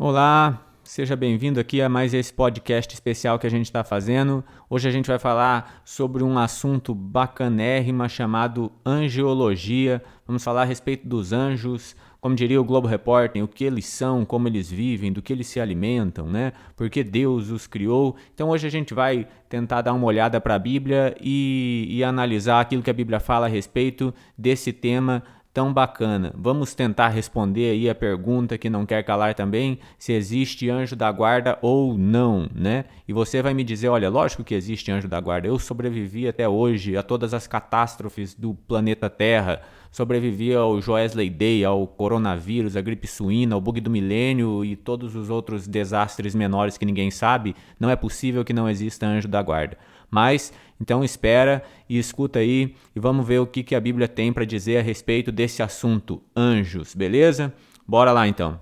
Olá, seja bem-vindo aqui a mais esse podcast especial que a gente está fazendo. Hoje a gente vai falar sobre um assunto bacanérrima chamado angiologia. Vamos falar a respeito dos anjos, como diria o Globo Repórter, o que eles são, como eles vivem, do que eles se alimentam, né? Porque Deus os criou. Então hoje a gente vai tentar dar uma olhada para a Bíblia e, e analisar aquilo que a Bíblia fala a respeito desse tema tão bacana. Vamos tentar responder aí a pergunta que não quer calar também, se existe anjo da guarda ou não, né? E você vai me dizer, olha, lógico que existe anjo da guarda. Eu sobrevivi até hoje a todas as catástrofes do planeta Terra. Sobrevivi ao Joesley Day, ao coronavírus, à gripe suína, ao bug do milênio e todos os outros desastres menores que ninguém sabe. Não é possível que não exista anjo da guarda. Mas então espera e escuta aí e vamos ver o que, que a Bíblia tem para dizer a respeito desse assunto, anjos, beleza? Bora lá então.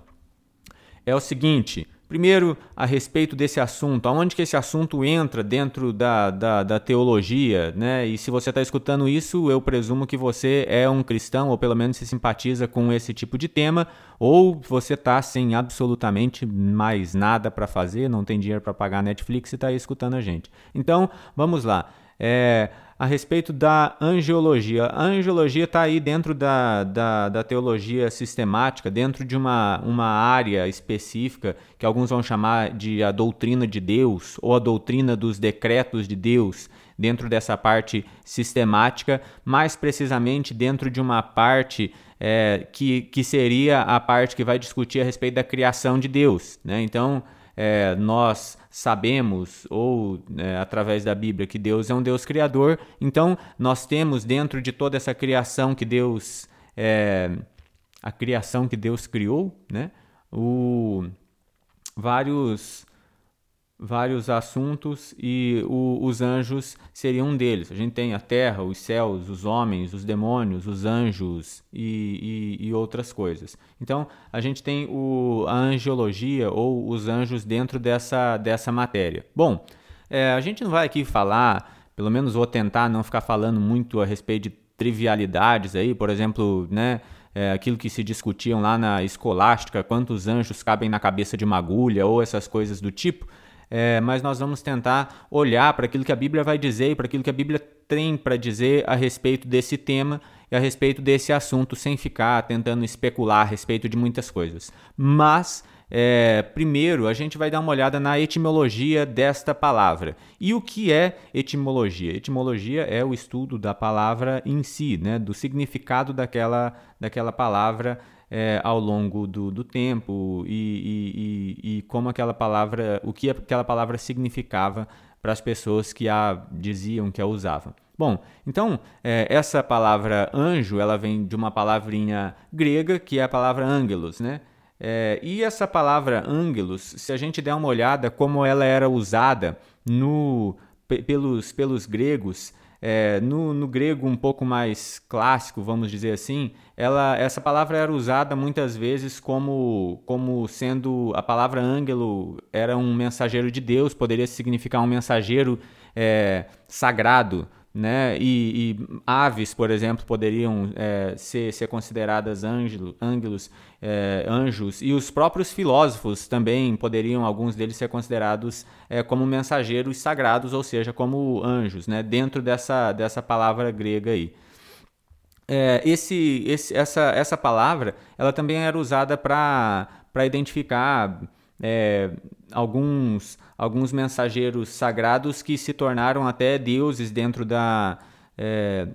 É o seguinte, primeiro a respeito desse assunto, aonde que esse assunto entra dentro da, da, da teologia, né? E se você está escutando isso, eu presumo que você é um cristão ou pelo menos se simpatiza com esse tipo de tema, ou você está sem absolutamente mais nada para fazer, não tem dinheiro para pagar Netflix e está escutando a gente. Então, vamos lá é, a respeito da angiologia. A angiologia está aí dentro da, da, da, teologia sistemática, dentro de uma, uma área específica que alguns vão chamar de a doutrina de Deus ou a doutrina dos decretos de Deus, dentro dessa parte sistemática, mais precisamente dentro de uma parte é, que, que seria a parte que vai discutir a respeito da criação de Deus. Né? Então, é, nós sabemos, ou é, através da Bíblia, que Deus é um Deus criador, então nós temos dentro de toda essa criação que Deus. É, a criação que Deus criou, né? O, vários vários assuntos e o, os anjos seriam um deles. A gente tem a terra, os céus, os homens, os demônios, os anjos e, e, e outras coisas. Então, a gente tem o, a angiologia ou os anjos dentro dessa, dessa matéria. Bom, é, a gente não vai aqui falar, pelo menos vou tentar não ficar falando muito a respeito de trivialidades aí, por exemplo, né? É, aquilo que se discutiam lá na escolástica, quantos anjos cabem na cabeça de uma agulha ou essas coisas do tipo é, mas nós vamos tentar olhar para aquilo que a Bíblia vai dizer e para aquilo que a Bíblia tem para dizer a respeito desse tema e a respeito desse assunto, sem ficar tentando especular a respeito de muitas coisas. Mas, é, primeiro, a gente vai dar uma olhada na etimologia desta palavra. E o que é etimologia? Etimologia é o estudo da palavra em si, né, do significado daquela, daquela palavra é, ao longo do, do tempo e, e, e, e, como aquela palavra, o que aquela palavra significava para as pessoas que a diziam, que a usavam. Bom, então é, essa palavra anjo, ela vem de uma palavrinha grega que é a palavra angelos, né? É, e essa palavra angelos, se a gente der uma olhada como ela era usada no, pelos, pelos gregos, é, no, no, grego um pouco mais clássico, vamos dizer assim, ela, essa palavra era usada muitas vezes como, como sendo a palavra ângelo era um mensageiro de Deus, poderia significar um mensageiro é, sagrado, né? E, e, aves, por exemplo, poderiam é, ser, ser consideradas ângelos, ângelos é, anjos, e os próprios filósofos também poderiam, alguns deles, ser considerados é, como mensageiros sagrados, ou seja, como anjos, né? dentro dessa, dessa palavra grega aí. É, esse, esse, essa, essa palavra ela também era usada para identificar é, alguns, alguns mensageiros sagrados que se tornaram até deuses dentro da é,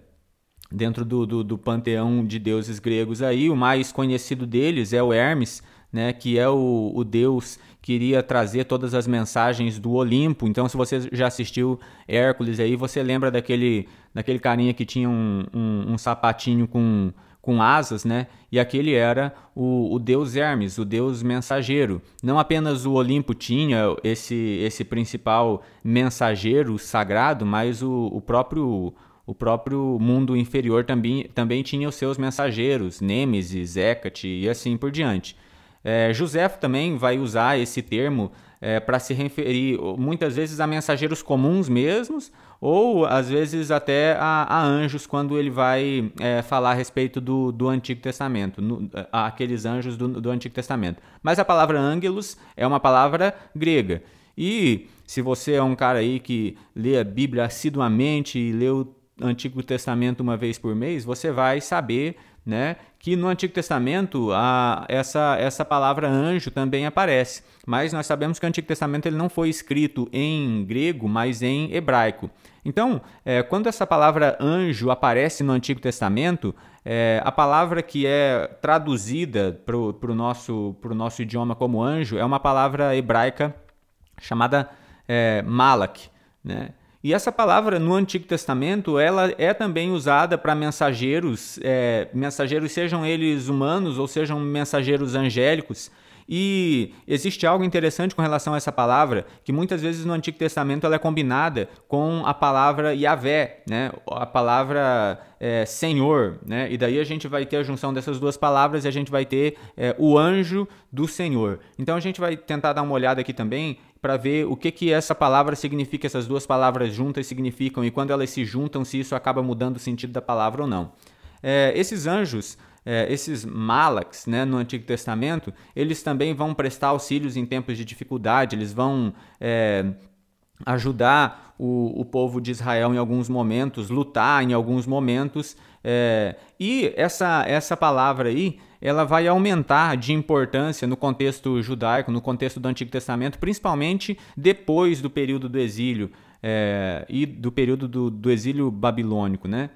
dentro do, do, do, panteão de deuses gregos aí. O mais conhecido deles é o Hermes né que é o, o deus que iria trazer todas as mensagens do Olimpo. Então se você já assistiu Hércules aí você lembra daquele daquele carinha que tinha um, um, um sapatinho com com asas, né? E aquele era o, o deus Hermes, o deus mensageiro. Não apenas o Olimpo tinha esse, esse principal mensageiro sagrado, mas o, o próprio o próprio mundo inferior também, também tinha os seus mensageiros, Nêmesis, Hecate e assim por diante. É, José também vai usar esse termo é, para se referir muitas vezes a mensageiros comuns mesmos, ou às vezes até a, a anjos quando ele vai é, falar a respeito do, do Antigo Testamento, no, aqueles anjos do, do Antigo Testamento. Mas a palavra ângelos é uma palavra grega. E se você é um cara aí que lê a Bíblia assiduamente e lê o Antigo Testamento uma vez por mês, você vai saber né, que no Antigo Testamento a, essa, essa palavra anjo também aparece. Mas nós sabemos que o Antigo Testamento ele não foi escrito em grego, mas em hebraico. Então, é, quando essa palavra anjo aparece no Antigo Testamento, é, a palavra que é traduzida para o nosso, nosso idioma como anjo é uma palavra hebraica chamada é, malak. Né? E essa palavra no Antigo Testamento ela é também usada para mensageiros, é, mensageiros sejam eles humanos ou sejam mensageiros angélicos. E existe algo interessante com relação a essa palavra, que muitas vezes no Antigo Testamento ela é combinada com a palavra Yahvé, né? a palavra é, Senhor. Né? E daí a gente vai ter a junção dessas duas palavras e a gente vai ter é, o anjo do Senhor. Então a gente vai tentar dar uma olhada aqui também para ver o que, que essa palavra significa, essas duas palavras juntas significam e quando elas se juntam, se isso acaba mudando o sentido da palavra ou não. É, esses anjos, é, esses malaks né, no Antigo Testamento, eles também vão prestar auxílios em tempos de dificuldade, eles vão é, ajudar o, o povo de Israel em alguns momentos, lutar em alguns momentos. É, e essa, essa palavra aí ela vai aumentar de importância no contexto judaico, no contexto do Antigo Testamento, principalmente depois do período do exílio é, e do período do, do exílio babilônico, né?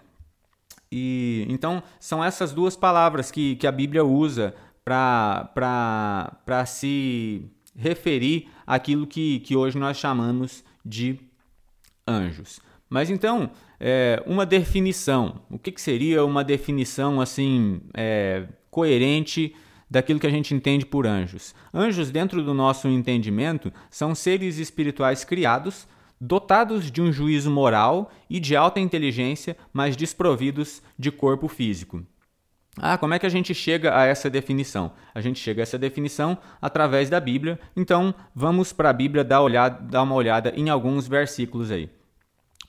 E, então, são essas duas palavras que, que a Bíblia usa para se referir àquilo que, que hoje nós chamamos de anjos. Mas então, é, uma definição. O que, que, seria uma definição assim é, coerente daquilo que a gente entende por anjos. Anjos, dentro do nosso entendimento, são seres espirituais criados, dotados de um juízo moral e de alta inteligência, mas desprovidos de corpo físico. Ah, como é que a gente chega a essa definição? A gente chega a essa definição através da Bíblia. Então, vamos para a Bíblia dar, olhada, dar uma olhada em alguns versículos aí.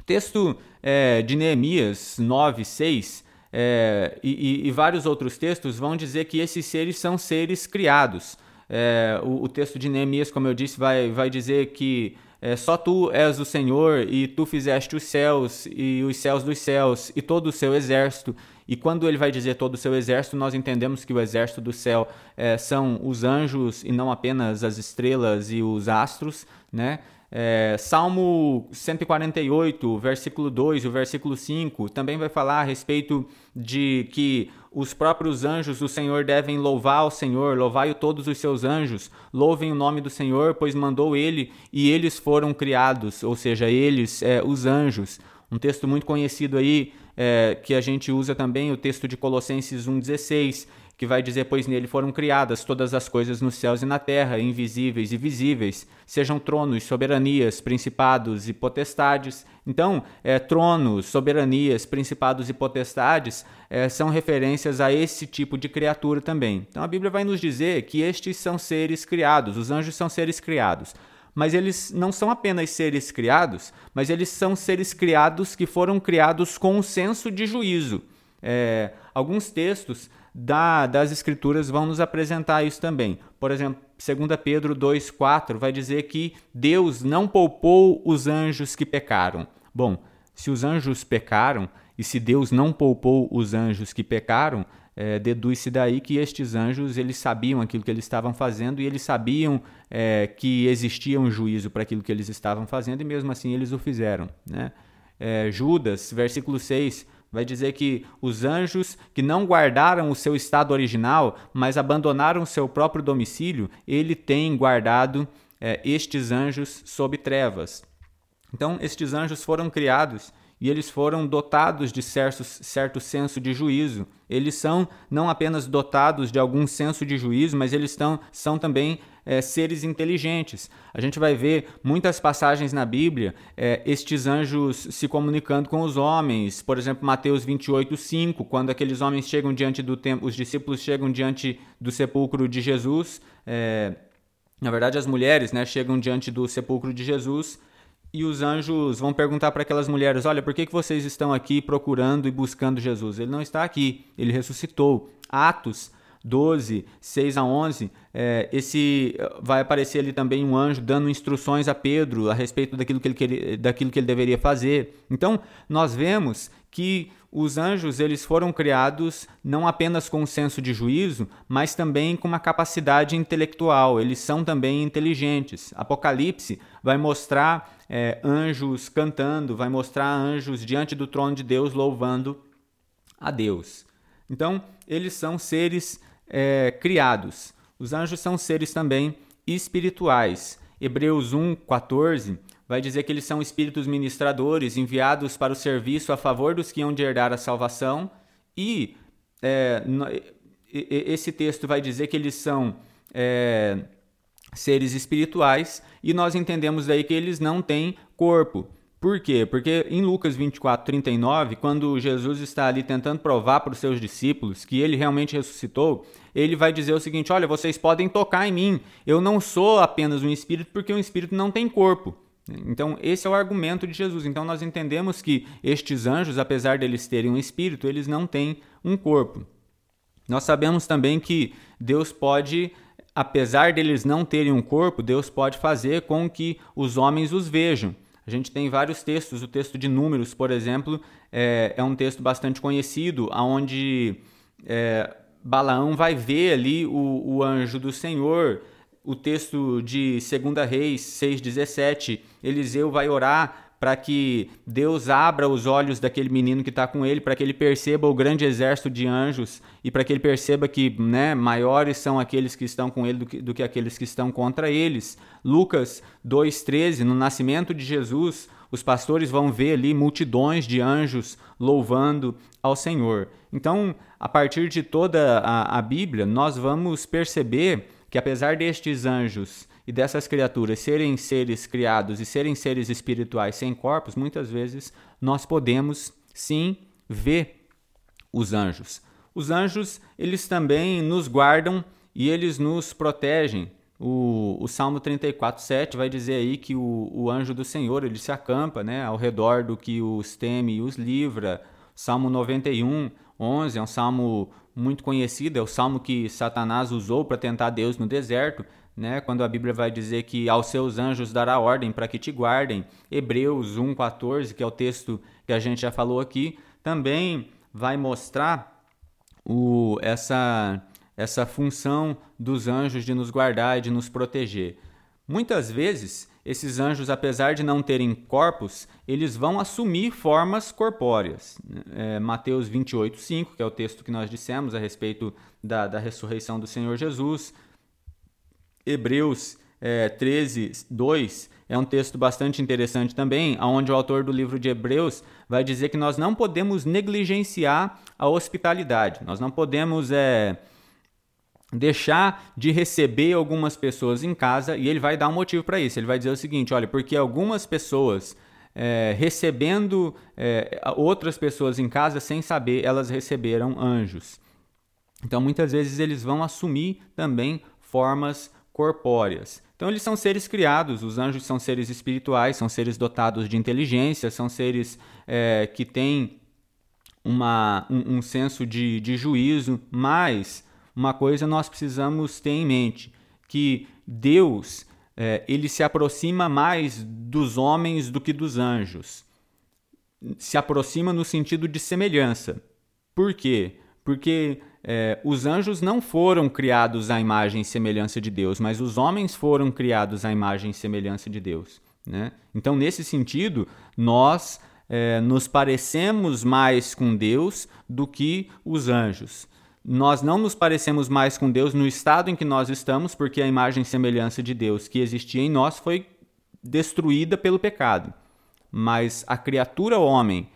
Texto é, de Neemias 9, 6 é, e, e, vários outros textos vão dizer que esses seres são seres criados. É, o, o, texto de Neemias, como eu disse, vai, vai dizer que é, só tu és o Senhor e tu fizeste os céus e os céus dos céus e todo o seu exército. E quando ele vai dizer todo o seu exército, nós entendemos que o exército do céu é, são os anjos e não apenas as estrelas e os astros, né? É, Salmo 148, versículo 2 e o versículo 5 também vai falar a respeito de que os próprios anjos do Senhor devem louvar o Senhor, louvai-o todos os seus anjos, louvem o nome do Senhor, pois mandou ele e eles foram criados, ou seja, eles, é, os anjos. Um texto muito conhecido aí, é, que a gente usa também, o texto de Colossenses 1,16, que vai dizer: Pois nele foram criadas todas as coisas nos céus e na terra, invisíveis e visíveis, sejam tronos, soberanias, principados e potestades. Então, é, tronos, soberanias, principados e potestades é, são referências a esse tipo de criatura também. Então, a Bíblia vai nos dizer que estes são seres criados, os anjos são seres criados mas eles não são apenas seres criados, mas eles são seres criados que foram criados com um senso de juízo. É, alguns textos da, das Escrituras vão nos apresentar isso também. Por exemplo, 2 Pedro 2,4 vai dizer que Deus não poupou os anjos que pecaram. Bom, se os anjos pecaram e se Deus não poupou os anjos que pecaram, é, deduz-se daí que estes anjos eles sabiam aquilo que eles estavam fazendo e eles sabiam é, que existia um juízo para aquilo que eles estavam fazendo e mesmo assim eles o fizeram. Né? É, Judas, versículo 6, Vai dizer que os anjos que não guardaram o seu estado original, mas abandonaram o seu próprio domicílio, ele tem guardado é, estes anjos sob trevas. Então, estes anjos foram criados e eles foram dotados de certo, certo senso de juízo. Eles são não apenas dotados de algum senso de juízo, mas eles estão, são também é, seres inteligentes. A gente vai ver muitas passagens na Bíblia, é, estes anjos se comunicando com os homens. Por exemplo, Mateus 28, 5, quando aqueles homens chegam diante do templo, os discípulos chegam diante do sepulcro de Jesus. É, na verdade, as mulheres né, chegam diante do sepulcro de Jesus e os anjos vão perguntar para aquelas mulheres: Olha, por que, que vocês estão aqui procurando e buscando Jesus? Ele não está aqui, ele ressuscitou. Atos 12, 6 a 11, é, esse vai aparecer ali também um anjo dando instruções a Pedro a respeito daquilo que ele, daquilo que ele deveria fazer. Então, nós vemos que os anjos eles foram criados não apenas com um senso de juízo, mas também com uma capacidade intelectual. Eles são também inteligentes. Apocalipse vai mostrar é, anjos cantando, vai mostrar anjos diante do trono de Deus louvando a Deus. Então, eles são seres é, criados. Os anjos são seres também espirituais. Hebreus 1, 14 vai dizer que eles são espíritos ministradores enviados para o serviço a favor dos que hão de herdar a salvação. E é, esse texto vai dizer que eles são é, seres espirituais e nós entendemos daí que eles não têm corpo. Por quê? Porque em Lucas 24, 39, quando Jesus está ali tentando provar para os seus discípulos que ele realmente ressuscitou, ele vai dizer o seguinte: Olha, vocês podem tocar em mim, eu não sou apenas um espírito, porque um espírito não tem corpo. Então, esse é o argumento de Jesus. Então, nós entendemos que estes anjos, apesar deles terem um espírito, eles não têm um corpo. Nós sabemos também que Deus pode apesar deles não terem um corpo, Deus pode fazer com que os homens os vejam. A gente tem vários textos, o texto de Números, por exemplo, é, é um texto bastante conhecido, onde é, Balaão vai ver ali o, o anjo do Senhor. O texto de 2 Reis 6,17, Eliseu vai orar para que Deus abra os olhos daquele menino que está com ele, para que ele perceba o grande exército de anjos e para que ele perceba que né, maiores são aqueles que estão com ele do que, do que aqueles que estão contra eles. Lucas 2,13, no nascimento de Jesus, os pastores vão ver ali multidões de anjos louvando ao Senhor. Então, a partir de toda a, a Bíblia, nós vamos perceber que apesar destes anjos e dessas criaturas serem seres criados e serem seres espirituais sem corpos, muitas vezes nós podemos sim ver os anjos. Os anjos, eles também nos guardam e eles nos protegem. O, o Salmo 34, 7 vai dizer aí que o, o anjo do Senhor ele se acampa né, ao redor do que os teme e os livra. Salmo 91, 11 é um salmo muito conhecido, é o salmo que Satanás usou para tentar Deus no deserto né? Quando a Bíblia vai dizer que aos seus anjos dará ordem para que te guardem. Hebreus 1:14, que é o texto que a gente já falou aqui, também vai mostrar o, essa essa função dos anjos de nos guardar e de nos proteger. Muitas vezes, esses anjos, apesar de não terem corpos, eles vão assumir formas corpóreas. É, Mateus 28, 5, que é o texto que nós dissemos a respeito da, da ressurreição do Senhor Jesus, Hebreus é, 13, 2 é um texto bastante interessante também, onde o autor do livro de Hebreus vai dizer que nós não podemos negligenciar a hospitalidade, nós não podemos é, deixar de receber algumas pessoas em casa, e ele vai dar um motivo para isso. Ele vai dizer o seguinte: olha, porque algumas pessoas. É, recebendo é, outras pessoas em casa sem saber, elas receberam anjos. Então, muitas vezes, eles vão assumir também formas corpóreas. Então, eles são seres criados, os anjos são seres espirituais, são seres dotados de inteligência, são seres é, que têm uma, um, um senso de, de juízo, mas uma coisa nós precisamos ter em mente, que Deus é, ele se aproxima mais dos homens do que dos anjos. Se aproxima no sentido de semelhança. Por quê? Porque é, os anjos não foram criados à imagem e semelhança de Deus, mas os homens foram criados à imagem e semelhança de Deus. Né? Então, nesse sentido, nós é, nos parecemos mais com Deus do que os anjos. Nós não nos parecemos mais com Deus no estado em que nós estamos, porque a imagem e semelhança de Deus que existia em nós foi destruída pelo pecado. Mas a criatura homem,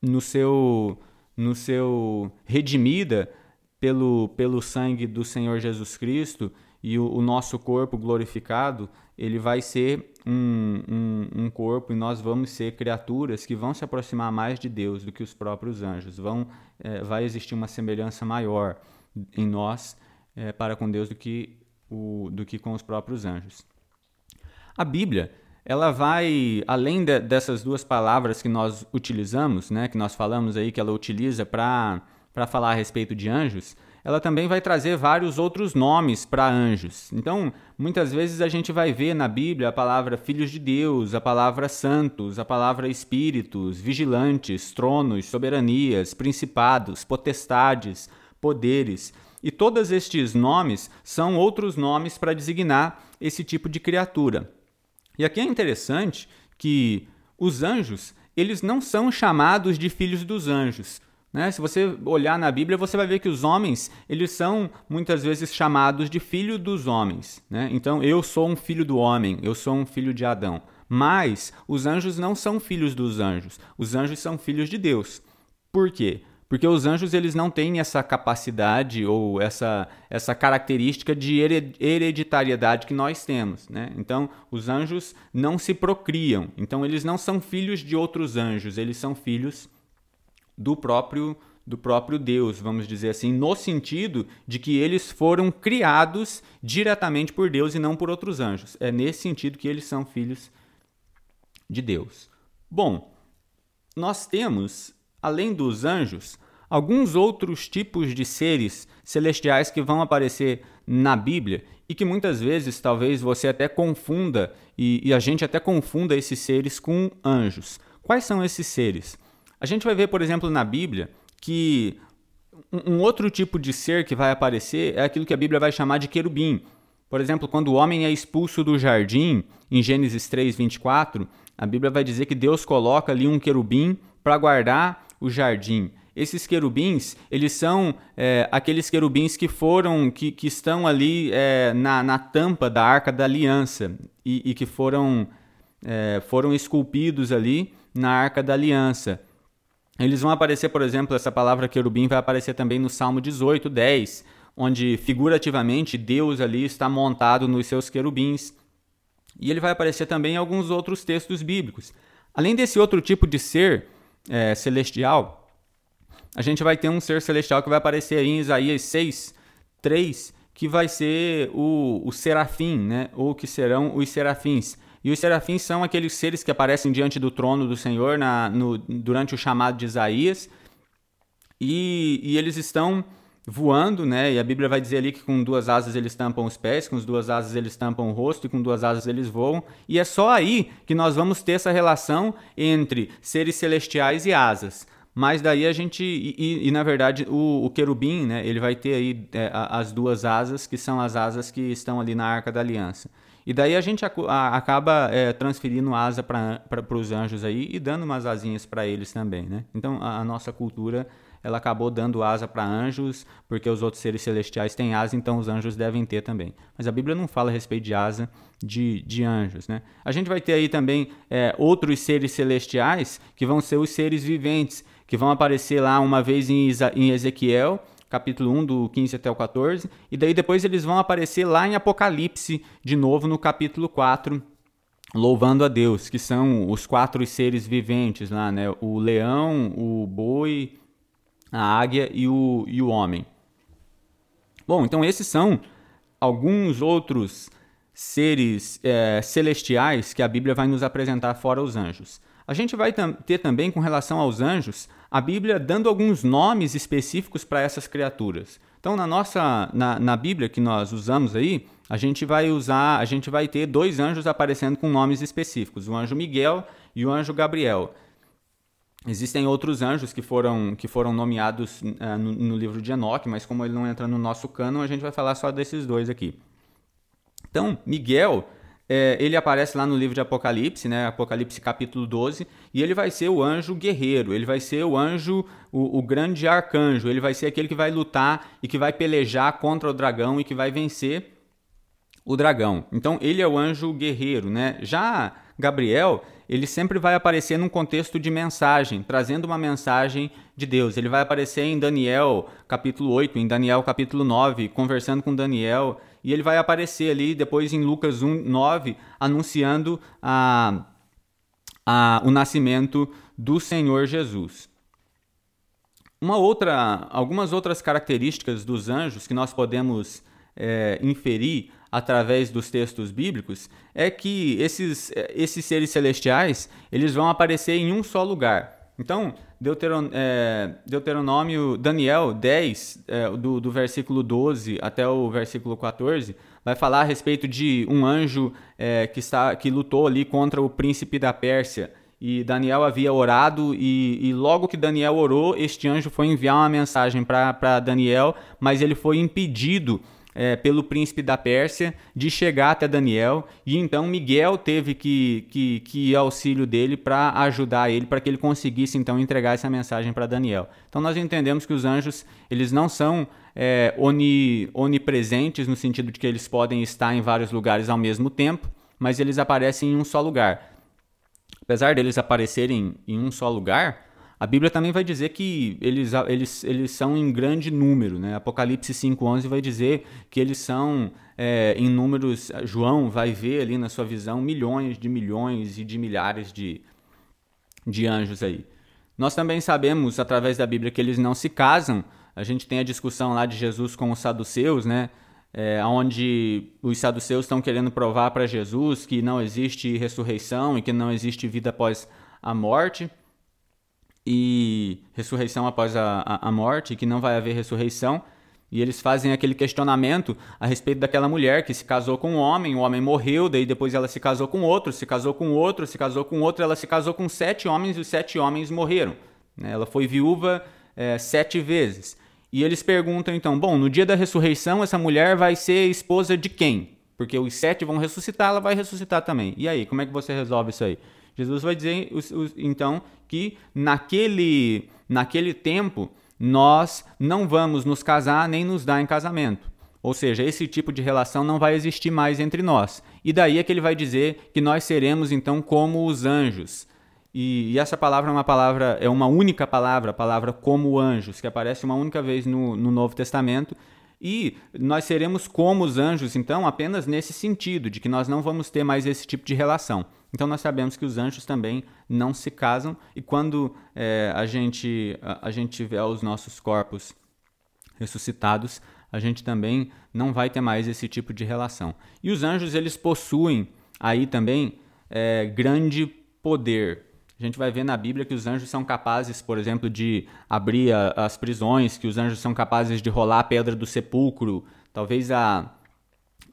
no seu, no seu redimida, pelo, pelo sangue do Senhor Jesus Cristo e o, o nosso corpo glorificado, ele vai ser um, um, um, corpo e nós vamos ser criaturas que vão se aproximar mais de Deus do que os próprios anjos. Vão, é, vai existir uma semelhança maior em nós é, para com Deus do que, o, do que com os próprios anjos. A Bíblia ela vai, além de, dessas duas palavras que nós utilizamos, né, que nós falamos aí que ela utiliza para falar a respeito de anjos, ela também vai trazer vários outros nomes para anjos. Então, muitas vezes a gente vai ver na Bíblia a palavra filhos de Deus, a palavra santos, a palavra espíritos, vigilantes, tronos, soberanias, principados, potestades, poderes. E todos estes nomes são outros nomes para designar esse tipo de criatura. E aqui é interessante que os anjos, eles não são chamados de filhos dos anjos. Né? Se você olhar na Bíblia, você vai ver que os homens, eles são muitas vezes chamados de filho dos homens. Né? Então, eu sou um filho do homem, eu sou um filho de Adão. Mas os anjos não são filhos dos anjos. Os anjos são filhos de Deus. Por quê? Porque os anjos eles não têm essa capacidade ou essa, essa característica de hereditariedade que nós temos. Né? Então, os anjos não se procriam. Então, eles não são filhos de outros anjos, eles são filhos do próprio do próprio Deus, vamos dizer assim, no sentido de que eles foram criados diretamente por Deus e não por outros anjos. É nesse sentido que eles são filhos de Deus. Bom, nós temos, além dos anjos, alguns outros tipos de seres celestiais que vão aparecer na Bíblia e que muitas vezes talvez você até confunda e, e a gente até confunda esses seres com anjos. Quais são esses seres? A gente vai ver, por exemplo, na Bíblia que um outro tipo de ser que vai aparecer é aquilo que a Bíblia vai chamar de querubim. Por exemplo, quando o homem é expulso do jardim, em Gênesis 3, 24, a Bíblia vai dizer que Deus coloca ali um querubim para guardar o jardim. Esses querubins, eles são é, aqueles querubins que foram, que, que estão ali é, na, na tampa da Arca da Aliança e, e que foram, é, foram esculpidos ali na Arca da Aliança. Eles vão aparecer, por exemplo, essa palavra querubim vai aparecer também no Salmo 18, 10, onde figurativamente Deus ali está montado nos seus querubins. E ele vai aparecer também em alguns outros textos bíblicos. Além desse outro tipo de ser é, celestial, a gente vai ter um ser celestial que vai aparecer em Isaías 6, 3, que vai ser o, o serafim, né? ou que serão os serafins. E os serafins são aqueles seres que aparecem diante do trono do Senhor na, no, durante o chamado de Isaías. E, e, eles estão voando, né? E a Bíblia vai dizer ali que com duas asas eles tampam os pés, com duas asas eles tampam o rosto e com duas asas eles voam. E é só aí que nós vamos ter essa relação entre seres celestiais e asas. Mas daí a gente. E, e, e na verdade, o, o, querubim, né? Ele vai ter aí é, as duas asas, que são as asas que estão ali na arca da aliança. E daí a gente acaba é, transferindo asa para os anjos aí e dando umas asinhas para eles também, né? Então a, a, nossa cultura ela acabou dando asa para anjos porque os outros seres celestiais têm asa, então os anjos devem ter também. Mas a Bíblia não fala a respeito de asa de, de anjos, né? A gente vai ter aí também é, outros seres celestiais que vão ser os seres viventes que vão aparecer lá uma vez em, em Ezequiel capítulo 1, do 15 até o 14, e daí depois eles vão aparecer lá em Apocalipse, de novo no capítulo 4, louvando a Deus, que são os quatro seres viventes lá, né? O leão, o boi, a águia e o, e o homem. Bom, então esses são alguns outros seres é, celestiais que a Bíblia vai nos apresentar fora os anjos. A gente vai ter também, com relação aos anjos, a Bíblia dando alguns nomes específicos para essas criaturas. Então, na nossa na, na Bíblia que nós usamos aí, a gente vai usar, a gente vai ter dois anjos aparecendo com nomes específicos, o anjo Miguel e o anjo Gabriel. Existem outros anjos que foram, que foram nomeados uh, no, no, livro de Enoque, mas como ele não entra no nosso cânon, a gente vai falar só desses dois aqui. Então, Miguel é, ele aparece lá no livro de Apocalipse, né? Apocalipse capítulo 12, e ele vai ser o anjo guerreiro, ele vai ser o anjo, o, o, grande arcanjo, ele vai ser aquele que vai lutar e que vai pelejar contra o dragão e que vai vencer o dragão. Então ele é o anjo guerreiro, né? Já Gabriel, ele sempre vai aparecer num contexto de mensagem, trazendo uma mensagem de Deus. Ele vai aparecer em Daniel capítulo 8, em Daniel capítulo 9, conversando com Daniel e ele vai aparecer ali depois em Lucas 1, 9, anunciando a, a, o nascimento do Senhor Jesus. Uma outra, algumas outras características dos anjos que nós podemos é, inferir através dos textos bíblicos é que esses, esses seres celestiais eles vão aparecer em um só lugar. Então, Deuteron, é, Deuteronômio, Daniel 10, é, do, do versículo 12 até o versículo 14, vai falar a respeito de um anjo é, que, está, que lutou ali contra o príncipe da Pérsia. E Daniel havia orado, e, e logo que Daniel orou, este anjo foi enviar uma mensagem para Daniel, mas ele foi impedido é, pelo príncipe da Pérsia de chegar até Daniel e então Miguel teve que, que, que ir auxílio dele para ajudar ele para que ele conseguisse então entregar essa mensagem para Daniel. Então nós entendemos que os anjos eles não são é, oni, onipresentes no sentido de que eles podem estar em vários lugares ao mesmo tempo, mas eles aparecem em um só lugar. Apesar deles aparecerem em um só lugar, a Bíblia também vai dizer que eles, eles, eles são em grande número. Né? Apocalipse 5,11 vai dizer que eles são é, em números. João vai ver ali na sua visão milhões de milhões e de milhares de, de anjos aí. Nós também sabemos, através da Bíblia, que eles não se casam. A gente tem a discussão lá de Jesus com os saduceus, né? É, onde os saduceus estão querendo provar para Jesus que não existe ressurreição e que não existe vida após a morte e ressurreição após a, a, a, morte, que não vai haver ressurreição. E eles fazem aquele questionamento a respeito daquela mulher que se casou com um homem, o homem morreu, daí depois ela se casou com outro, se casou com outro, se casou com outro, ela se casou com sete homens e os sete homens morreram. Né? Ela foi viúva é, sete vezes. E eles perguntam então: bom, no dia da ressurreição, essa mulher vai ser esposa de quem? Porque os sete vão ressuscitar, ela vai ressuscitar também. E aí, como é que você resolve isso aí? Jesus vai dizer então que naquele, naquele tempo nós não vamos nos casar nem nos dar em casamento. Ou seja, esse tipo de relação não vai existir mais entre nós. E daí é que ele vai dizer que nós seremos então como os anjos. E, e essa palavra é uma palavra, é uma única palavra, a palavra como anjos, que aparece uma única vez no, no Novo Testamento e nós seremos como os anjos, então, apenas nesse sentido, de que nós não vamos ter mais esse tipo de relação. Então, nós sabemos que os anjos também não se casam, e quando é, a, gente, a, a gente tiver os nossos corpos ressuscitados, a gente também não vai ter mais esse tipo de relação. E os anjos, eles possuem aí também é, grande poder. A gente vai ver na Bíblia que os anjos são capazes, por exemplo, de abrir a, as prisões, que os anjos são capazes de rolar a pedra do sepulcro. Talvez a,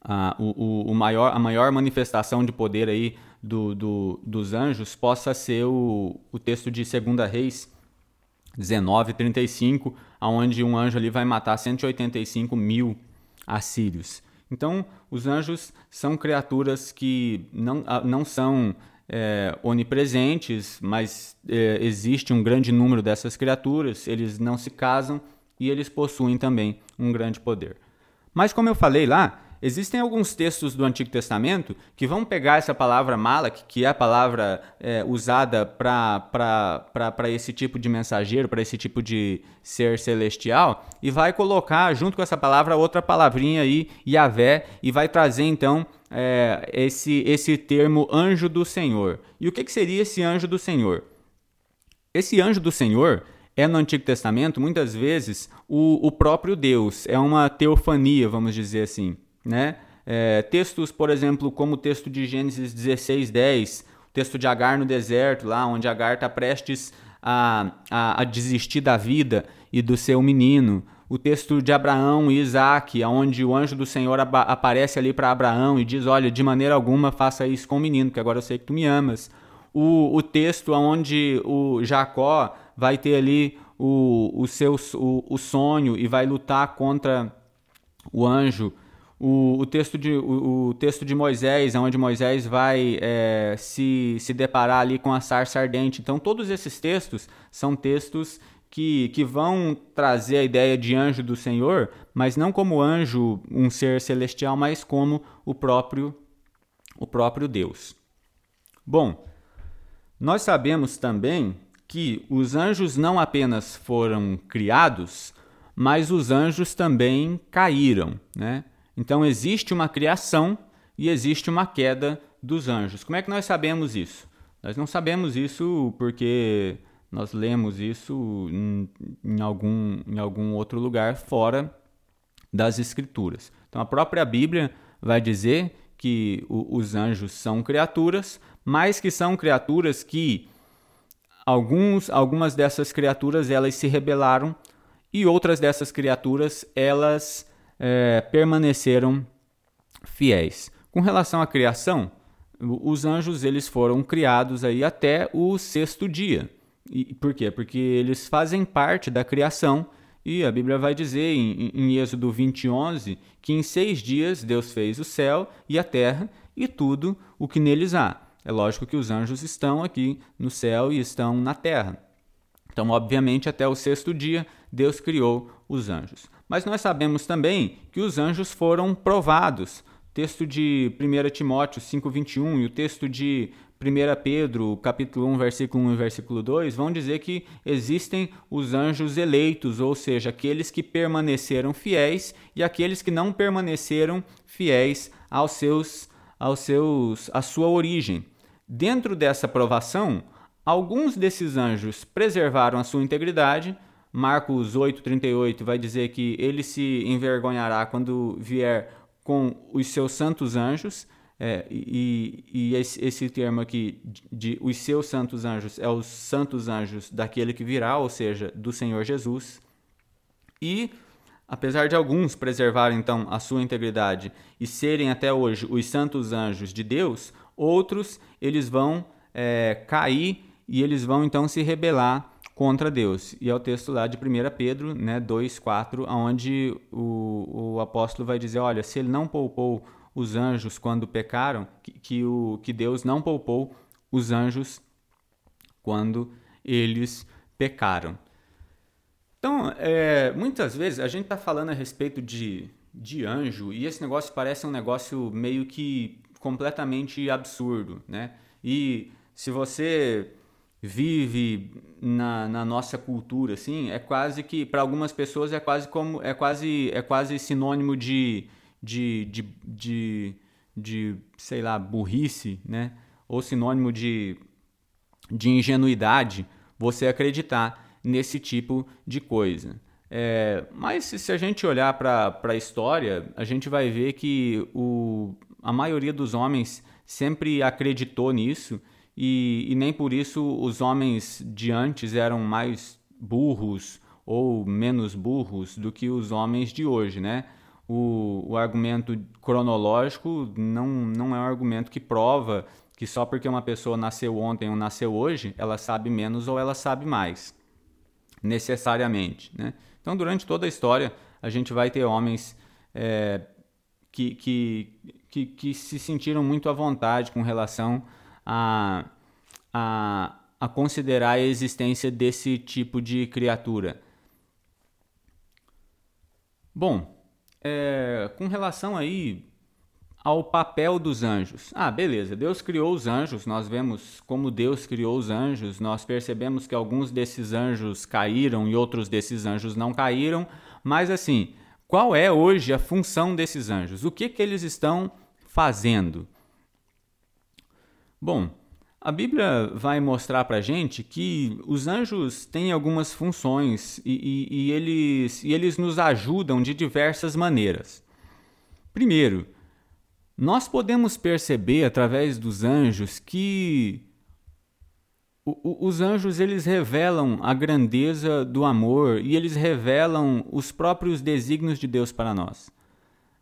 a, o, o maior, a maior manifestação de poder aí do, do, dos anjos possa ser o, o texto de 2 Reis 19, 35, onde um anjo ali vai matar 185 mil assírios. Então, os anjos são criaturas que não, não são é, onipresentes, mas é, existe um grande número dessas criaturas, eles não se casam e eles possuem também um grande poder. Mas, como eu falei lá, existem alguns textos do Antigo Testamento que vão pegar essa palavra malak, que é a palavra é, usada para esse tipo de mensageiro, para esse tipo de ser celestial, e vai colocar junto com essa palavra outra palavrinha aí, Yahvé, e vai trazer então é, esse, esse termo anjo do Senhor. E o que, que seria esse anjo do Senhor? Esse anjo do Senhor é no Antigo Testamento, muitas vezes, o, o próprio Deus. É uma teofania, vamos dizer assim. Né? É, textos, por exemplo, como o texto de Gênesis 16, 10, o texto de Agar no deserto, lá onde Agar está prestes a, a, a desistir da vida e do seu menino o texto de Abraão e Isaac, onde o anjo do Senhor aparece ali para Abraão e diz: Olha, de maneira alguma faça isso com o menino, que agora eu sei que tu me amas. O, o texto onde o Jacó vai ter ali o, o seu o, o sonho e vai lutar contra o anjo. O, o, texto de, o, o, texto de Moisés, onde Moisés vai é, se, se deparar ali com a sarça ardente. Então, todos esses textos são textos que, que vão trazer a ideia de anjo do Senhor, mas não como anjo, um ser celestial, mas como o próprio, o próprio Deus. Bom, nós sabemos também que os anjos não apenas foram criados, mas os anjos também caíram. Né? Então existe uma criação e existe uma queda dos anjos. Como é que nós sabemos isso? Nós não sabemos isso porque nós lemos isso em, em, algum, em algum outro lugar fora das Escrituras. Então a própria Bíblia vai dizer que o, os anjos são criaturas, mas que são criaturas que alguns, algumas dessas criaturas elas se rebelaram e outras dessas criaturas elas é, permaneceram fiéis. Com relação à criação, os anjos eles foram criados aí até o sexto dia. E por quê? Porque eles fazem parte da criação e a Bíblia vai dizer em, em Êxodo 20, 11 que em seis dias Deus fez o céu e a terra e tudo o que neles há. É lógico que os anjos estão aqui no céu e estão na terra. Então, obviamente, até o sexto dia, Deus criou os anjos. Mas nós sabemos também que os anjos foram provados. Texto de 1 Timóteo 5,21 e o texto de 1 Pedro, capítulo 1, versículo 1 e versículo 2, vão dizer que existem os anjos eleitos, ou seja, aqueles que permaneceram fiéis e aqueles que não permaneceram fiéis aos seus, aos seus, à sua origem. Dentro dessa provação, alguns desses anjos preservaram a sua integridade. Marcos 8,38 vai dizer que ele se envergonhará quando vier com os seus santos anjos. É, e, e esse, esse, termo aqui de, de, os seus santos anjos é os santos anjos daquele que virá, ou seja, do Senhor Jesus. E apesar de alguns preservarem então a sua integridade e serem até hoje os santos anjos de Deus, outros eles vão é, cair e eles vão então se rebelar contra Deus. E é o texto lá de 1 Pedro, né, 2:4, onde o, o apóstolo vai dizer, olha, se ele não poupou os anjos quando pecaram, que, que, o, que Deus não poupou os anjos quando eles pecaram. Então, é, muitas vezes a gente está falando a respeito de, de anjo e esse negócio parece um negócio meio que completamente absurdo, né? E se você vive na, na nossa cultura, assim, é quase que para algumas pessoas é quase como é quase é quase sinônimo de de, de, de, de, sei lá, burrice, né? Ou sinônimo de, de ingenuidade você acreditar nesse tipo de coisa. É, mas se a gente olhar para a história, a gente vai ver que o, a maioria dos homens sempre acreditou nisso e, e nem por isso os homens de antes eram mais burros ou menos burros do que os homens de hoje, né? o, o argumento cronológico não, não é um argumento que prova que só porque uma pessoa nasceu ontem ou nasceu hoje, ela sabe menos ou ela sabe mais, necessariamente. Né? Então, durante toda a história, a gente vai ter homens é, que, que, que, que, se sentiram muito à vontade com relação a, a, a considerar a existência desse tipo de criatura. Bom, é, com relação aí ao papel dos anjos. Ah, beleza, Deus criou os anjos, nós vemos como Deus criou os anjos, nós percebemos que alguns desses anjos caíram e outros desses anjos não caíram, mas assim, qual é hoje a função desses anjos? O que, que eles estão fazendo? Bom, a Bíblia vai mostrar para gente que os anjos têm algumas funções e, e, e, eles, e eles nos ajudam de diversas maneiras. Primeiro, nós podemos perceber através dos anjos que os anjos eles revelam a grandeza do amor e eles revelam os próprios desígnios de Deus para nós.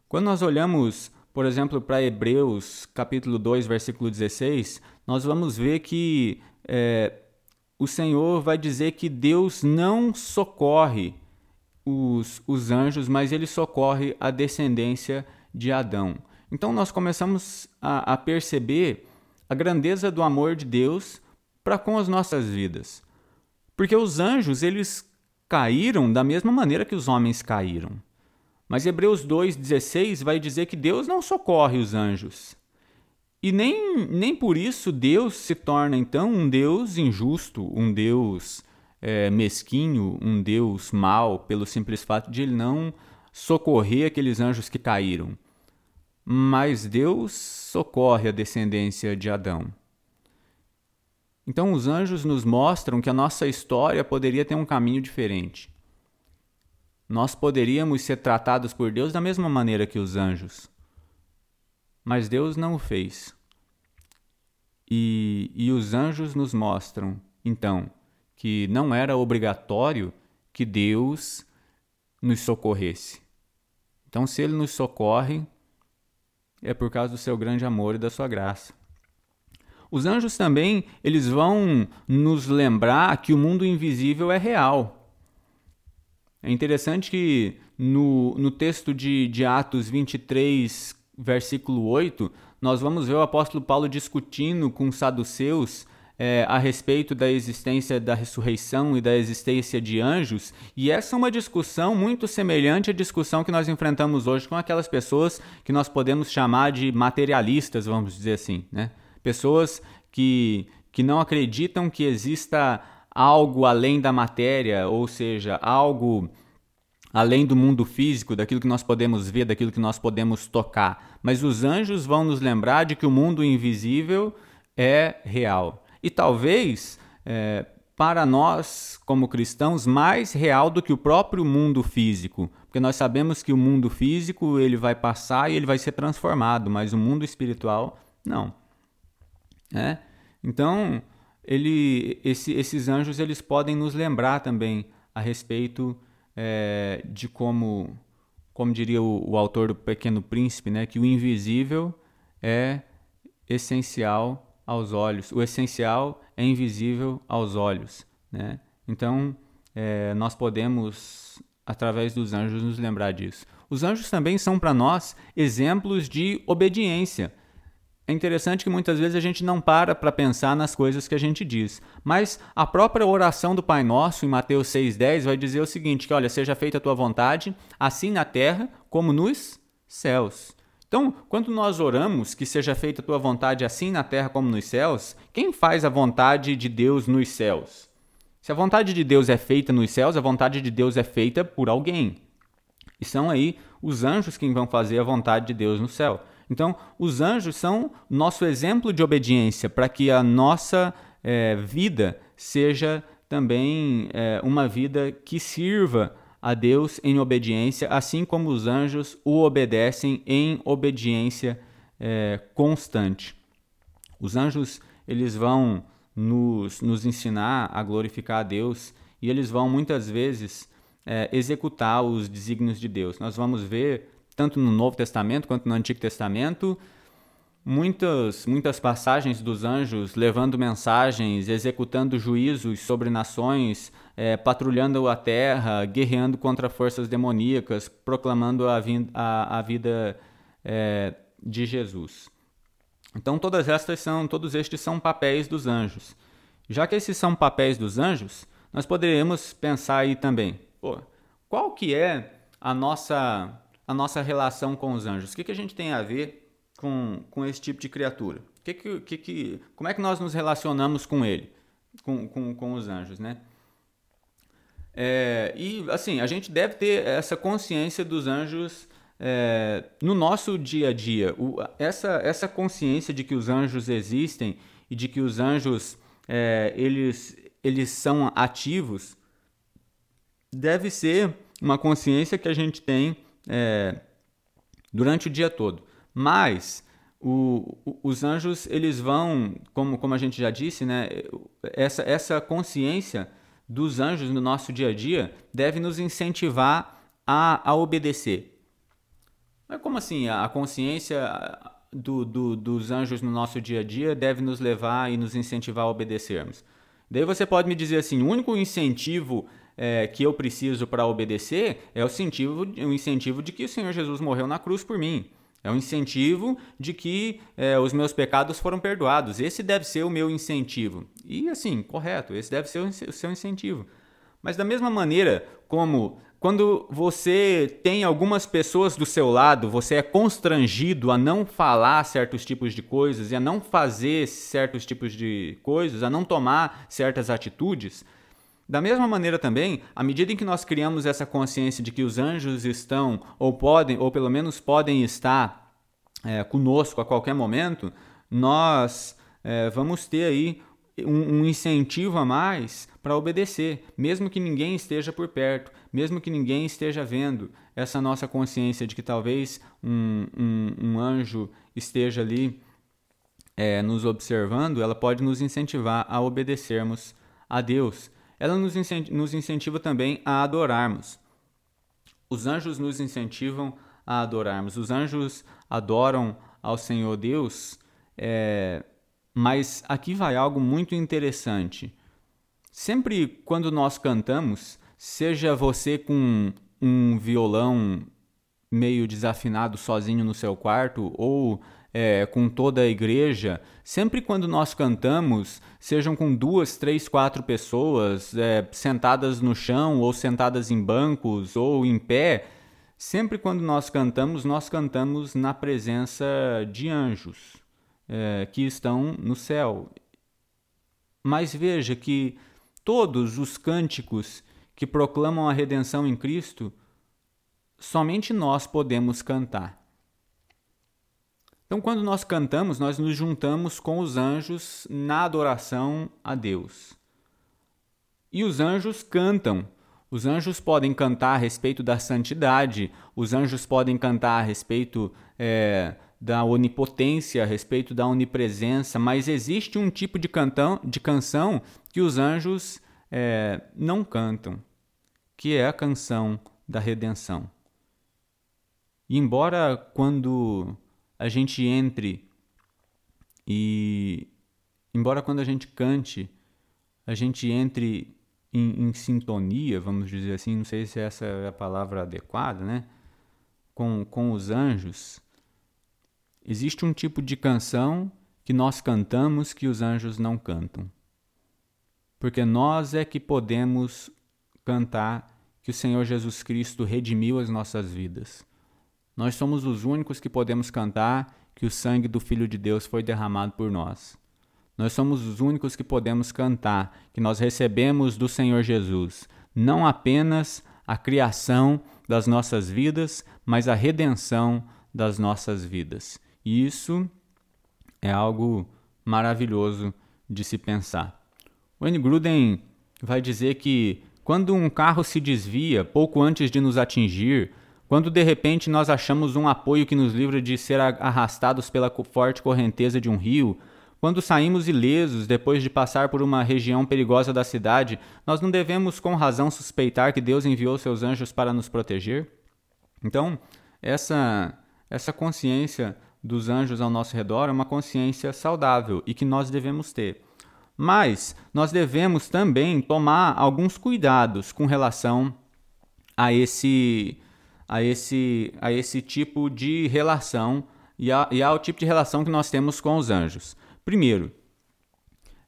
Quando nós olhamos, por exemplo, para Hebreus capítulo 2, versículo 16, nós vamos ver que é, o Senhor vai dizer que Deus não socorre os, os anjos, mas ele socorre a descendência de Adão. Então nós começamos a, a perceber a grandeza do amor de Deus para com as nossas vidas. Porque os anjos, eles caíram da mesma maneira que os homens caíram. Mas Hebreus 2,16 vai dizer que Deus não socorre os anjos. E nem, nem por isso Deus se torna então um Deus injusto, um Deus é, mesquinho, um Deus mau, pelo simples fato de ele não socorrer aqueles anjos que caíram. Mas Deus socorre a descendência de Adão. Então os anjos nos mostram que a nossa história poderia ter um caminho diferente. Nós poderíamos ser tratados por Deus da mesma maneira que os anjos. Mas Deus não o fez. E, e os anjos nos mostram, então, que não era obrigatório que Deus nos socorresse. Então, se Ele nos socorre, é por causa do seu grande amor e da sua graça. Os anjos também, eles vão nos lembrar que o mundo invisível é real. É interessante que no, no texto de, de Atos 23, versículo 8, nós vamos ver o apóstolo Paulo discutindo com os saduceus é, a respeito da existência da ressurreição e da existência de anjos, e essa é uma discussão muito semelhante à discussão que nós enfrentamos hoje com aquelas pessoas que nós podemos chamar de materialistas, vamos dizer assim, né? Pessoas que, que não acreditam que exista algo além da matéria, ou seja, algo além do mundo físico, daquilo que nós podemos ver, daquilo que nós podemos tocar. Mas os anjos vão nos lembrar de que o mundo invisível é real e talvez é, para nós, como cristãos, mais real do que o próprio mundo físico, porque nós sabemos que o mundo físico ele vai passar e ele vai ser transformado, mas o mundo espiritual não. É? Então, ele, esse, esses anjos eles podem nos lembrar também a respeito é, de como, como diria o, o autor do Pequeno Príncipe, né, que o invisível é essencial aos olhos. O essencial é invisível aos olhos. Né? Então, é, nós podemos, através dos anjos, nos lembrar disso. Os anjos também são para nós exemplos de obediência. É interessante que muitas vezes a gente não para para pensar nas coisas que a gente diz, mas a própria oração do Pai Nosso em Mateus 6:10 vai dizer o seguinte, que olha, seja feita a tua vontade, assim na terra como nos céus. Então, quando nós oramos que seja feita a tua vontade assim na terra como nos céus, quem faz a vontade de Deus nos céus? Se a vontade de Deus é feita nos céus, a vontade de Deus é feita por alguém. E são aí os anjos quem vão fazer a vontade de Deus no céu. Então, os anjos são nosso exemplo de obediência para que a nossa é, vida seja também é, uma vida que sirva a Deus em obediência, assim como os anjos o obedecem em obediência é, constante. Os anjos eles vão nos, nos ensinar a glorificar a Deus e eles vão muitas vezes é, executar os desígnios de Deus. Nós vamos ver, tanto no Novo Testamento quanto no Antigo Testamento, muitas, muitas passagens dos anjos levando mensagens, executando juízos sobre nações, é, patrulhando a terra, guerreando contra forças demoníacas, proclamando a, a, a vida é, de Jesus. Então todas estas são, todos estes são papéis dos anjos. Já que esses são papéis dos anjos, nós poderíamos pensar aí também, pô, qual que é a nossa a nossa relação com os anjos? O que, que a gente tem a ver com, com esse tipo de criatura? Que que, que, que, como é que nós nos relacionamos com ele, com, com, com os anjos, né? É, e assim, a gente deve ter essa consciência dos anjos é, no nosso dia a dia. O, essa, essa consciência de que os anjos existem e de que os anjos é, eles, eles são ativos deve ser uma consciência que a gente tem é, durante o dia todo. Mas o, os anjos eles vão, como, como a gente já disse, né, essa, essa consciência dos anjos no nosso dia a dia deve nos incentivar a, a obedecer. Mas como assim? A consciência do, do, dos anjos no nosso dia a dia deve nos levar e nos incentivar a obedecermos. Daí você pode me dizer assim: o único incentivo é, que eu preciso para obedecer é o incentivo, o incentivo de que o Senhor Jesus morreu na cruz por mim. É um incentivo de que é, os meus pecados foram perdoados. Esse deve ser o meu incentivo. E assim, correto, esse deve ser o seu incentivo. Mas da mesma maneira como quando você tem algumas pessoas do seu lado, você é constrangido a não falar certos tipos de coisas e a não fazer certos tipos de coisas, a não tomar certas atitudes, da mesma maneira também, à medida em que nós criamos essa consciência de que os anjos estão, ou podem, ou pelo menos podem estar é, conosco a qualquer momento, nós é, vamos ter aí um, um incentivo a mais para obedecer, mesmo que ninguém esteja por perto, mesmo que ninguém esteja vendo. Essa nossa consciência de que talvez um, um, um anjo esteja ali é, nos observando, ela pode nos incentivar a obedecermos a Deus. Ela nos incentiva, também a adorarmos. Os anjos nos incentivam a adorarmos. Os anjos adoram ao Senhor Deus, é, mas aqui vai algo muito interessante. Sempre quando nós cantamos, seja você com um violão meio desafinado sozinho no seu quarto ou é, com toda a igreja, sempre quando nós cantamos, sejam com duas, três, quatro pessoas é, sentadas no chão ou sentadas em bancos ou em pé, sempre quando nós cantamos, nós cantamos na presença de anjos é, que estão no céu. Mas veja que todos os cânticos que proclamam a redenção em Cristo, somente nós podemos cantar. Então, quando nós cantamos, nós nos juntamos com os anjos na adoração a Deus. E os anjos cantam. Os anjos podem cantar a respeito da santidade, os anjos podem cantar a respeito é, da onipotência, a respeito da onipresença, mas existe um tipo de, cantão, de canção que os anjos é, não cantam, que é a canção da redenção. E embora quando a gente entre e embora quando a gente cante, a gente entre em, em, sintonia, vamos dizer assim, não sei se essa é a palavra adequada, né? Com, com os anjos, existe um tipo de canção que nós cantamos que os anjos não cantam. Porque nós é que podemos cantar que o Senhor Jesus Cristo redimiu as nossas vidas. Nós somos os únicos que podemos cantar que o sangue do Filho de Deus foi derramado por nós. Nós somos os únicos que podemos cantar que nós recebemos do Senhor Jesus não apenas a criação das nossas vidas, mas a redenção das nossas vidas. E isso é algo maravilhoso de se pensar. Wayne Gruden vai dizer que quando um carro se desvia pouco antes de nos atingir, quando de repente nós achamos um apoio que nos livra de ser arrastados pela forte correnteza de um rio, quando saímos ilesos depois de passar por uma região perigosa da cidade, nós não devemos com razão suspeitar que Deus enviou seus anjos para nos proteger? Então, essa essa consciência dos anjos ao nosso redor é uma consciência saudável e que nós devemos ter. Mas nós devemos também tomar alguns cuidados com relação a esse a esse, a esse tipo de relação e, a, e ao tipo de relação que nós temos com os anjos. Primeiro,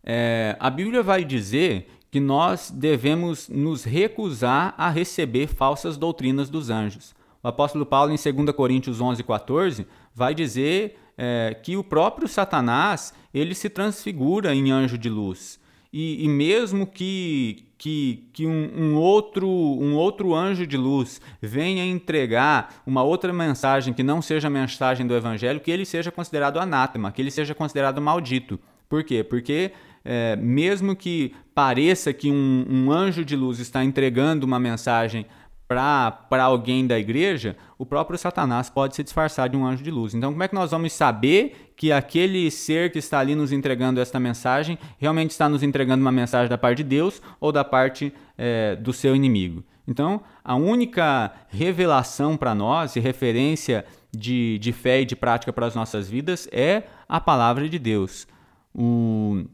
é, a Bíblia vai dizer que nós devemos nos recusar a receber falsas doutrinas dos anjos. O apóstolo Paulo, em 2 Coríntios 11, 14, vai dizer é, que o próprio Satanás ele se transfigura em anjo de luz. E, e mesmo que, que, que um, um, outro, um outro anjo de luz venha entregar uma outra mensagem que não seja a mensagem do Evangelho, que ele seja considerado anátema, que ele seja considerado maldito. Por quê? Porque é, mesmo que pareça que um, um anjo de luz está entregando uma mensagem para alguém da igreja, o próprio Satanás pode se disfarçar de um anjo de luz. Então, como é que nós vamos saber que aquele ser que está ali nos entregando esta mensagem realmente está nos entregando uma mensagem da parte de Deus ou da parte é, do seu inimigo? Então, a única revelação para nós e referência de, de fé e de prática para as nossas vidas é a palavra de Deus. O,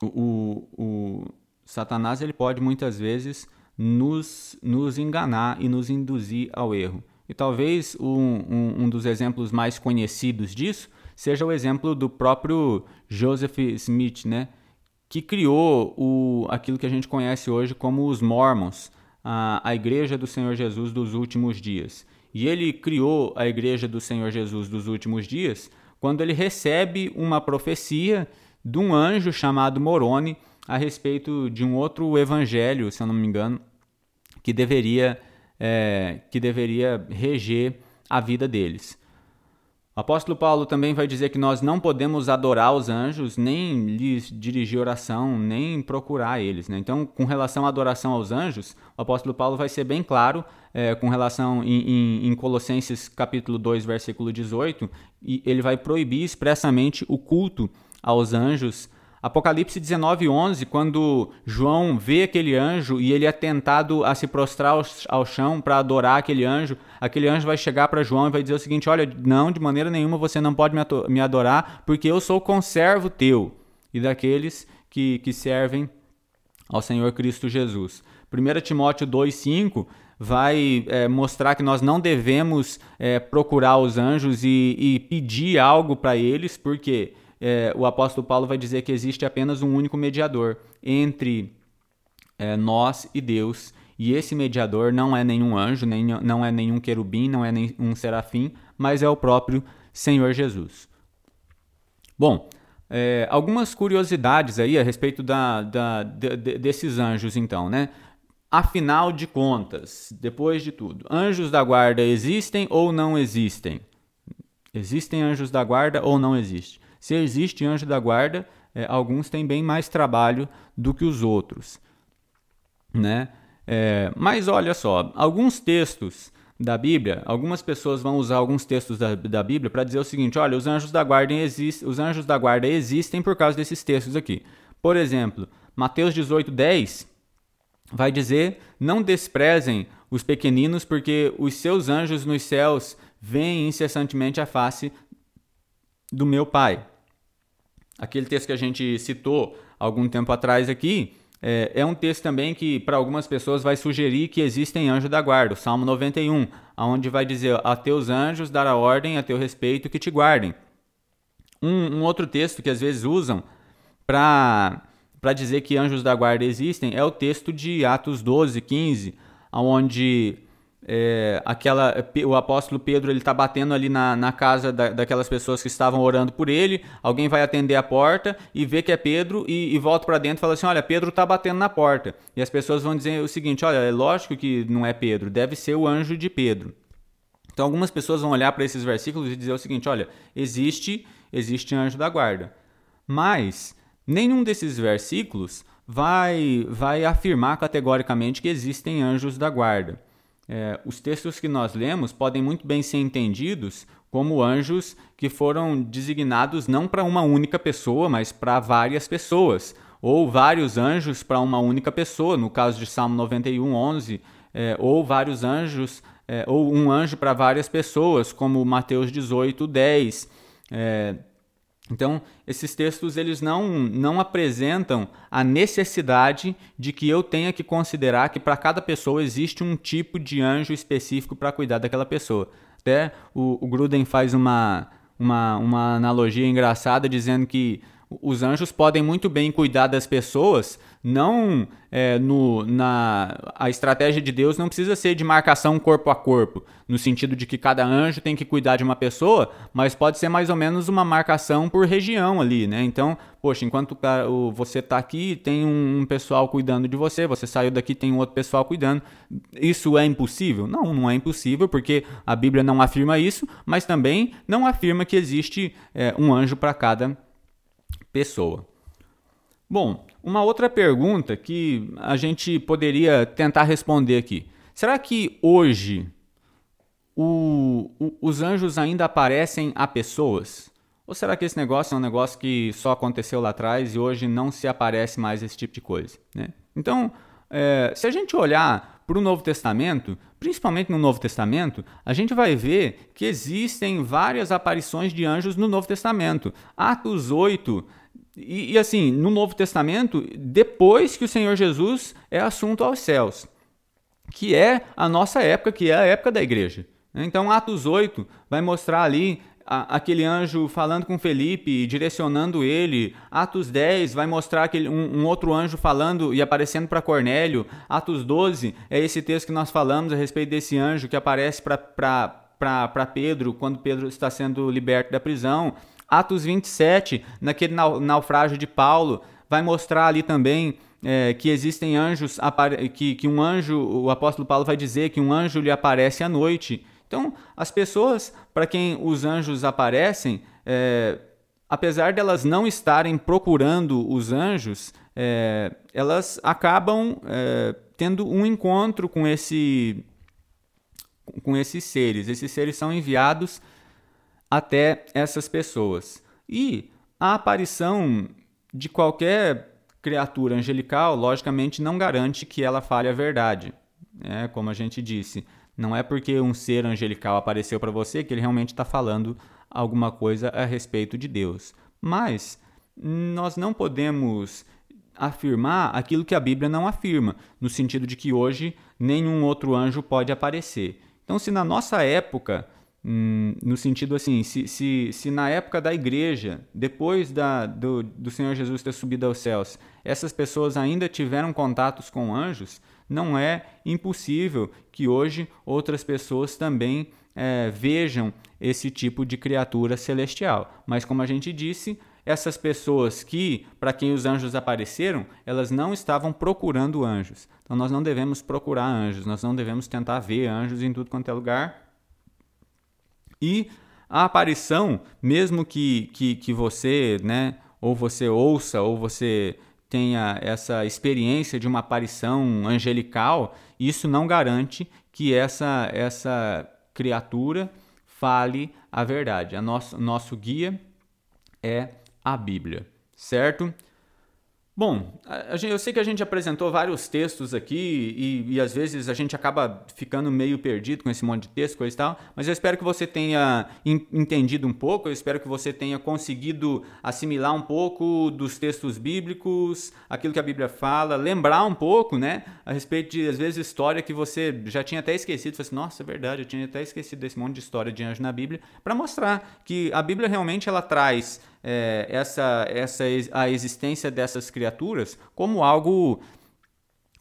o, o Satanás ele pode muitas vezes nos, nos enganar e nos induzir ao erro. E talvez um, um, um, dos exemplos mais conhecidos disso seja o exemplo do próprio Joseph Smith, né? que criou o, aquilo que a gente conhece hoje como os Mormons, a, a Igreja do Senhor Jesus dos últimos dias. E ele criou a Igreja do Senhor Jesus dos últimos dias quando ele recebe uma profecia de um anjo chamado Moroni a respeito de um outro evangelho, se eu não me engano, que deveria, é, que deveria reger a vida deles. O apóstolo Paulo também vai dizer que nós não podemos adorar os anjos, nem lhes dirigir oração, nem procurar eles. Né? Então, com relação à adoração aos anjos, o apóstolo Paulo vai ser bem claro é, com relação em, em, em, Colossenses capítulo 2, versículo 18, e ele vai proibir expressamente o culto aos anjos Apocalipse 19, 11, quando João vê aquele anjo e ele é tentado a se prostrar ao, chão para adorar aquele anjo, aquele anjo vai chegar para João e vai dizer o seguinte: Olha, não, de maneira nenhuma você não pode me adorar, porque eu sou conservo teu e daqueles que, que servem ao Senhor Cristo Jesus. 1 Timóteo 2,5 vai é, mostrar que nós não devemos é, procurar os anjos e, e pedir algo para eles, porque é, o apóstolo Paulo vai dizer que existe apenas um único mediador entre é, nós e Deus. E esse mediador não é nenhum anjo, nem, não é nenhum querubim, não é nenhum serafim, mas é o próprio Senhor Jesus. Bom, é, algumas curiosidades aí a respeito da, da, de, desses anjos, então, né? Afinal de contas, depois de tudo, anjos da guarda existem ou não existem? Existem anjos da guarda ou não existem? Se existe anjo da guarda, é, alguns têm bem mais trabalho do que os outros. Né? É, mas olha só, alguns textos da Bíblia, algumas pessoas vão usar alguns textos da, da Bíblia para dizer o seguinte: olha, os anjos da guarda existem, os anjos da guarda existem por causa desses textos aqui. Por exemplo, Mateus 18, 10 vai dizer: não desprezem os pequeninos, porque os seus anjos nos céus veem incessantemente a face do meu pai. Aquele texto que a gente citou algum tempo atrás aqui é, é um texto também que para algumas pessoas vai sugerir que existem anjos da guarda, o Salmo 91, onde vai dizer: A teus anjos dará ordem a teu respeito que te guardem. Um, um outro texto que às vezes usam para dizer que anjos da guarda existem é o texto de Atos 12, 15, onde é, aquela, o apóstolo Pedro ele está batendo ali na, na casa da, daquelas pessoas que estavam orando por ele. Alguém vai atender a porta e vê que é Pedro e, e volta para dentro e fala assim: Olha, Pedro está batendo na porta. E as pessoas vão dizer o seguinte: Olha, é lógico que não é Pedro, deve ser o anjo de Pedro. Então algumas pessoas vão olhar para esses versículos e dizer o seguinte: Olha, existe, existe anjo da guarda. Mas nenhum desses versículos vai, vai afirmar categoricamente que existem anjos da guarda. É, os textos que nós lemos podem muito bem ser entendidos como anjos que foram designados não para uma única pessoa, mas para várias pessoas, ou vários anjos para uma única pessoa, no caso de Salmo 91, 11, é, ou vários anjos, é, ou um anjo para várias pessoas, como Mateus 18, 10. É, então, esses textos eles não, não apresentam a necessidade de que eu tenha que considerar que para cada pessoa existe um tipo de anjo específico para cuidar daquela pessoa. Até o, o Gruden faz uma, uma, uma analogia engraçada dizendo que os anjos podem muito bem cuidar das pessoas, não é, no, na a estratégia de Deus não precisa ser de marcação corpo a corpo, no sentido de que cada anjo tem que cuidar de uma pessoa, mas pode ser mais ou menos uma marcação por região ali, né? Então, poxa, enquanto você está aqui, tem um, pessoal cuidando de você, você saiu daqui, tem outro pessoal cuidando. Isso é impossível? Não, não é impossível, porque a Bíblia não afirma isso, mas também não afirma que existe é, um anjo para cada pessoa. Bom, uma outra pergunta que a gente poderia tentar responder aqui. Será que hoje o, o, os anjos ainda aparecem a pessoas? Ou será que esse negócio é um negócio que só aconteceu lá atrás e hoje não se aparece mais esse tipo de coisa? Né? Então, é, se a gente olhar para o Novo Testamento, principalmente no Novo Testamento, a gente vai ver que existem várias aparições de anjos no Novo Testamento. Atos 8 e, e, assim, no Novo Testamento, depois que o Senhor Jesus é assunto aos céus, que é a nossa época, que é a época da igreja. Então, Atos 8 vai mostrar ali aquele anjo falando com Felipe, direcionando ele. Atos 10 vai mostrar aquele, um, um outro anjo falando e aparecendo para Cornélio. Atos 12 é esse texto que nós falamos a respeito desse anjo que aparece para Pedro quando Pedro está sendo liberto da prisão. Atos 27, naquele naufrágio de Paulo, vai mostrar ali também é, que existem anjos, que, que um anjo, o apóstolo Paulo vai dizer que um anjo lhe aparece à noite Então, as pessoas para quem os anjos aparecem, é, apesar delas não estarem procurando os anjos, é, elas acabam é, tendo um encontro com esse com esses seres. Esses seres são enviados até essas pessoas. E a aparição de qualquer criatura angelical, logicamente, não garante que ela fale a verdade. É, como a gente disse, não é porque um ser angelical apareceu para você que ele realmente está falando alguma coisa a respeito de Deus. Mas nós não podemos afirmar aquilo que a Bíblia não afirma, no sentido de que hoje nenhum outro anjo pode aparecer. Então, se na nossa época, hum, no sentido assim, se, se, se na época da igreja, depois da, do, do Senhor Jesus ter subido aos céus, essas pessoas ainda tiveram contatos com anjos, não é impossível que hoje outras pessoas também é, vejam esse tipo de criatura celestial. Mas, como a gente disse, essas pessoas que, para quem os anjos apareceram, elas não estavam procurando anjos. Então nós não devemos procurar anjos, nós não devemos tentar ver anjos em tudo quanto é lugar. E a aparição, mesmo que, que, que você, né, ou você ouça, ou você tenha essa experiência de uma aparição angelical, isso não garante que essa, essa criatura fale a verdade. A nosso, nosso guia é a Bíblia, certo? Bom, eu sei que a gente apresentou vários textos aqui e, e, às vezes a gente acaba ficando meio perdido com esse monte de texto, coisa e tal, mas eu espero que você tenha entendido um pouco, eu espero que você tenha conseguido assimilar um pouco dos textos bíblicos, aquilo que a Bíblia fala, lembrar um pouco, né, a respeito de, às vezes, história que você já tinha até esquecido, você assim, nossa, é verdade, eu tinha até esquecido desse monte de história de anjo na Bíblia, para mostrar que a Bíblia realmente ela traz é, essa, essa, a existência dessas criaturas como algo,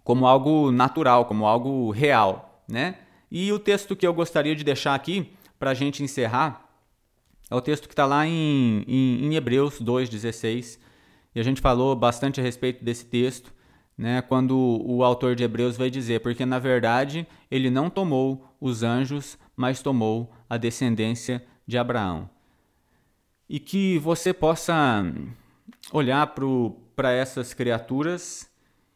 como algo natural, como algo real, né? E o texto que eu gostaria de deixar aqui para a gente encerrar é o texto que está lá em, em, em Hebreus 2,16. E a gente falou bastante a respeito desse texto, né, quando o autor de Hebreus vai dizer: Porque na verdade ele não tomou os anjos, mas tomou a descendência de Abraão e que você possa olhar para essas criaturas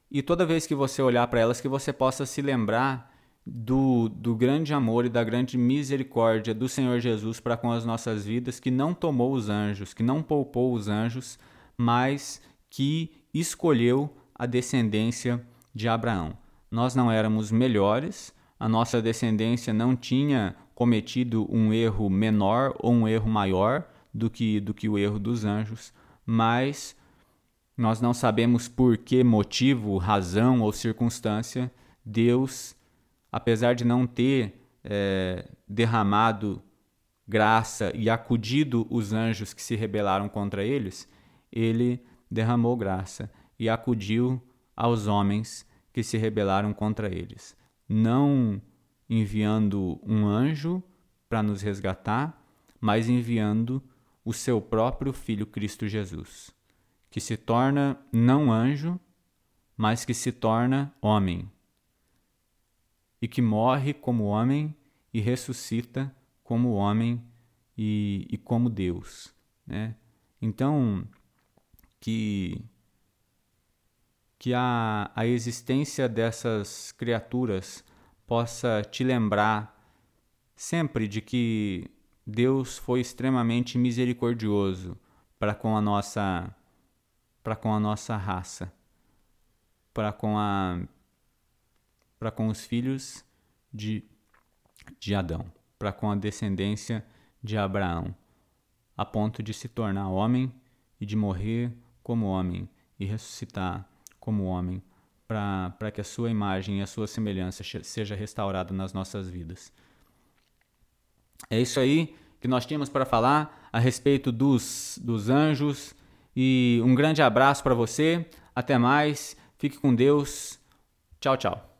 e toda vez que você olhar para elas, que você possa se lembrar do, do grande amor e da grande misericórdia do Senhor Jesus para com as nossas vidas, que não tomou os anjos, que não poupou os anjos, mas que escolheu a descendência de Abraão. Nós não éramos melhores, a nossa descendência não tinha cometido um erro menor ou um erro maior, do que, do que o erro dos anjos, mas nós não sabemos por que motivo, razão ou circunstância Deus, apesar de não ter é, derramado graça e acudido os anjos que se rebelaram contra eles, ele derramou graça e acudiu aos homens que se rebelaram contra eles, não enviando um anjo para nos resgatar, mas enviando o seu próprio Filho Cristo Jesus, que se torna não anjo, mas que se torna homem, e que morre como homem e ressuscita como homem e, e como Deus. Né? Então, que, que a, a existência dessas criaturas possa te lembrar sempre de que Deus foi extremamente misericordioso para com a nossa para com a nossa raça, para com a para com os filhos de de Adão, para com a descendência de Abraão, a ponto de se tornar homem e de morrer como homem e ressuscitar como homem, para que a sua imagem e a sua semelhança seja restaurada nas nossas vidas. É isso aí que nós tínhamos para falar a respeito dos, dos anjos. E um grande abraço para você. Até mais. Fique com Deus. Tchau, tchau.